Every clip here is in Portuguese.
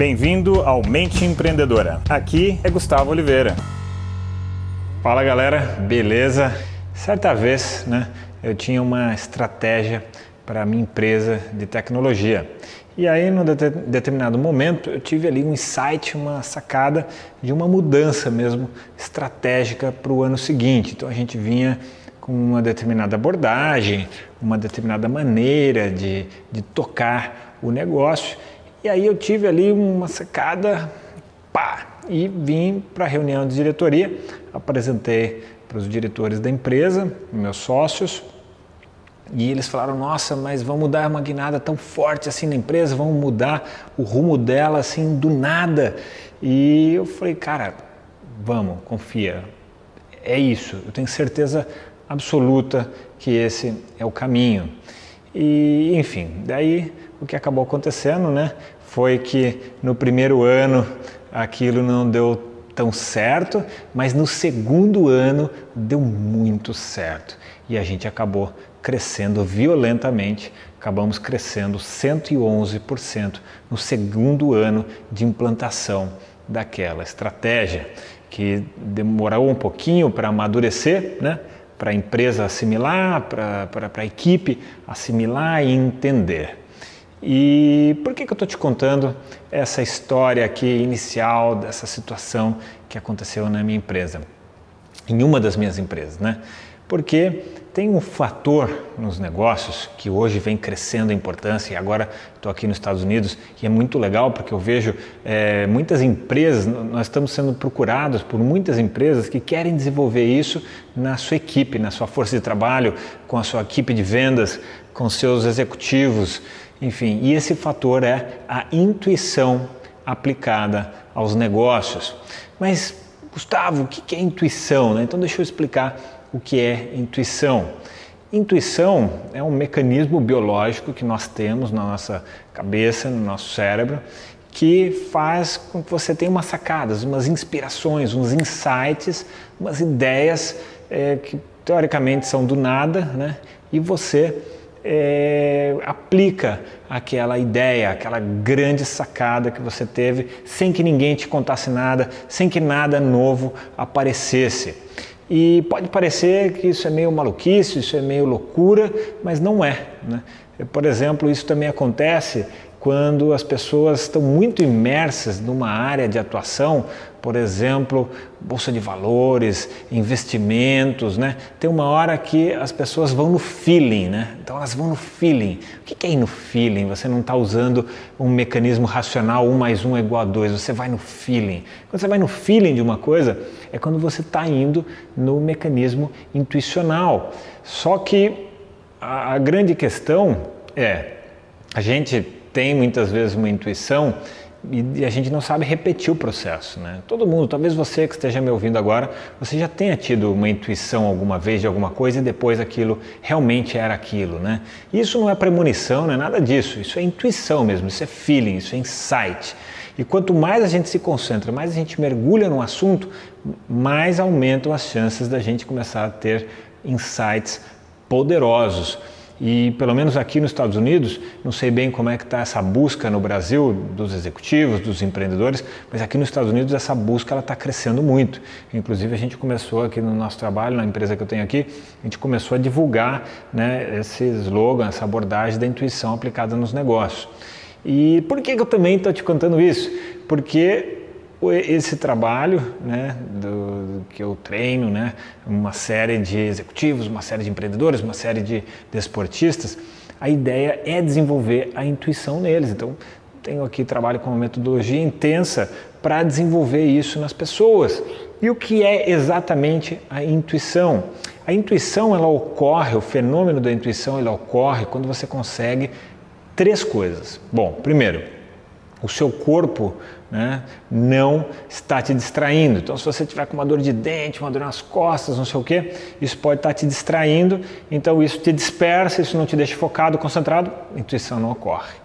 Bem-vindo ao Mente Empreendedora. Aqui é Gustavo Oliveira. Fala galera, beleza? Certa vez, né, eu tinha uma estratégia para a minha empresa de tecnologia. E aí, num determinado momento, eu tive ali um insight, uma sacada de uma mudança mesmo estratégica para o ano seguinte. Então, a gente vinha com uma determinada abordagem, uma determinada maneira de, de tocar o negócio. E aí, eu tive ali uma sacada, pá, e vim para a reunião de diretoria, apresentei para os diretores da empresa, meus sócios, e eles falaram: Nossa, mas vamos mudar uma guinada tão forte assim na empresa, vamos mudar o rumo dela assim do nada. E eu falei: Cara, vamos, confia. É isso, eu tenho certeza absoluta que esse é o caminho. E enfim, daí o que acabou acontecendo, né, foi que no primeiro ano aquilo não deu tão certo, mas no segundo ano deu muito certo e a gente acabou crescendo violentamente, acabamos crescendo 111% no segundo ano de implantação daquela estratégia, que demorou um pouquinho para amadurecer, né? para a empresa assimilar, para a equipe assimilar e entender. E por que, que eu estou te contando essa história aqui inicial dessa situação que aconteceu na minha empresa? Em uma das minhas empresas, né? Porque tem um fator nos negócios que hoje vem crescendo a importância e agora estou aqui nos Estados Unidos e é muito legal porque eu vejo é, muitas empresas, nós estamos sendo procurados por muitas empresas que querem desenvolver isso na sua equipe, na sua força de trabalho, com a sua equipe de vendas, com seus executivos, enfim. E esse fator é a intuição aplicada aos negócios. Mas Gustavo, o que é intuição? Né? Então deixa eu explicar o que é intuição. Intuição é um mecanismo biológico que nós temos na nossa cabeça, no nosso cérebro, que faz com que você tenha umas sacadas, umas inspirações, uns insights, umas ideias é, que teoricamente são do nada, né? E você é, aplica aquela ideia, aquela grande sacada que você teve, sem que ninguém te contasse nada, sem que nada novo aparecesse. E pode parecer que isso é meio maluquice, isso é meio loucura, mas não é. Né? Por exemplo, isso também acontece quando as pessoas estão muito imersas numa área de atuação, por exemplo, bolsa de valores, investimentos, né? Tem uma hora que as pessoas vão no feeling, né? Então elas vão no feeling. O que é ir no feeling? Você não está usando um mecanismo racional, um mais um é igual a dois, você vai no feeling. Quando você vai no feeling de uma coisa, é quando você está indo no mecanismo intuicional. Só que a, a grande questão é, a gente tem muitas vezes uma intuição e a gente não sabe repetir o processo, né? Todo mundo, talvez você que esteja me ouvindo agora, você já tenha tido uma intuição alguma vez de alguma coisa e depois aquilo realmente era aquilo, né? Isso não é premonição, não é nada disso. Isso é intuição mesmo, isso é feeling, isso é insight. E quanto mais a gente se concentra, mais a gente mergulha no assunto, mais aumentam as chances da gente começar a ter insights poderosos. E pelo menos aqui nos Estados Unidos, não sei bem como é que está essa busca no Brasil dos executivos, dos empreendedores, mas aqui nos Estados Unidos essa busca ela está crescendo muito. Inclusive a gente começou aqui no nosso trabalho, na empresa que eu tenho aqui, a gente começou a divulgar né, esse slogan, essa abordagem da intuição aplicada nos negócios. E por que, que eu também estou te contando isso? Porque esse trabalho né, do, que eu treino, né, uma série de executivos, uma série de empreendedores, uma série de desportistas, a ideia é desenvolver a intuição neles. Então, tenho aqui trabalho com uma metodologia intensa para desenvolver isso nas pessoas. E o que é exatamente a intuição? A intuição ela ocorre, o fenômeno da intuição ela ocorre quando você consegue três coisas. Bom, primeiro, o seu corpo né, não está te distraindo. Então, se você tiver com uma dor de dente, uma dor nas costas, não sei o que, isso pode estar te distraindo. Então, isso te dispersa, isso não te deixa focado, concentrado, intuição não ocorre.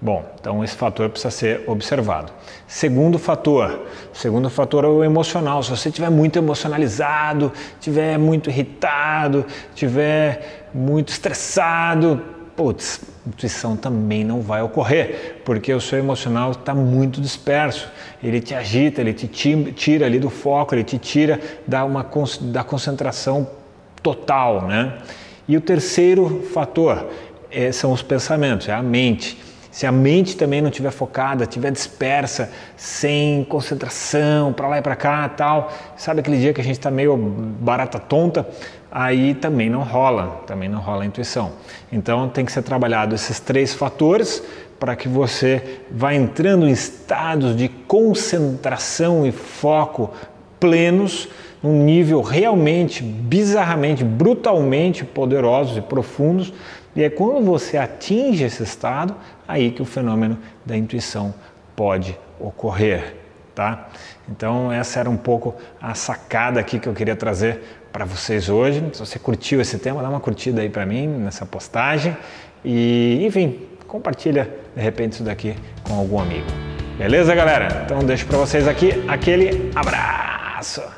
Bom, então esse fator precisa ser observado. Segundo fator, segundo fator é o emocional. Se você estiver muito emocionalizado, estiver muito irritado, estiver muito estressado, putz, intuição também não vai ocorrer, porque o seu emocional está muito disperso. Ele te agita, ele te tira ali do foco, ele te tira da, uma, da concentração total, né? E o terceiro fator é, são os pensamentos, é a mente. Se a mente também não estiver focada, estiver dispersa, sem concentração, para lá e para cá, tal, sabe aquele dia que a gente está meio barata tonta, aí também não rola, também não rola a intuição. Então tem que ser trabalhado esses três fatores para que você vá entrando em estados de concentração e foco plenos, num nível realmente, bizarramente, brutalmente poderosos e profundos. E é quando você atinge esse estado, aí que o fenômeno da intuição pode ocorrer, tá? Então essa era um pouco a sacada aqui que eu queria trazer para vocês hoje. Se você curtiu esse tema, dá uma curtida aí para mim nessa postagem e, enfim, compartilha de repente isso daqui com algum amigo. Beleza, galera? Então deixo para vocês aqui aquele abraço.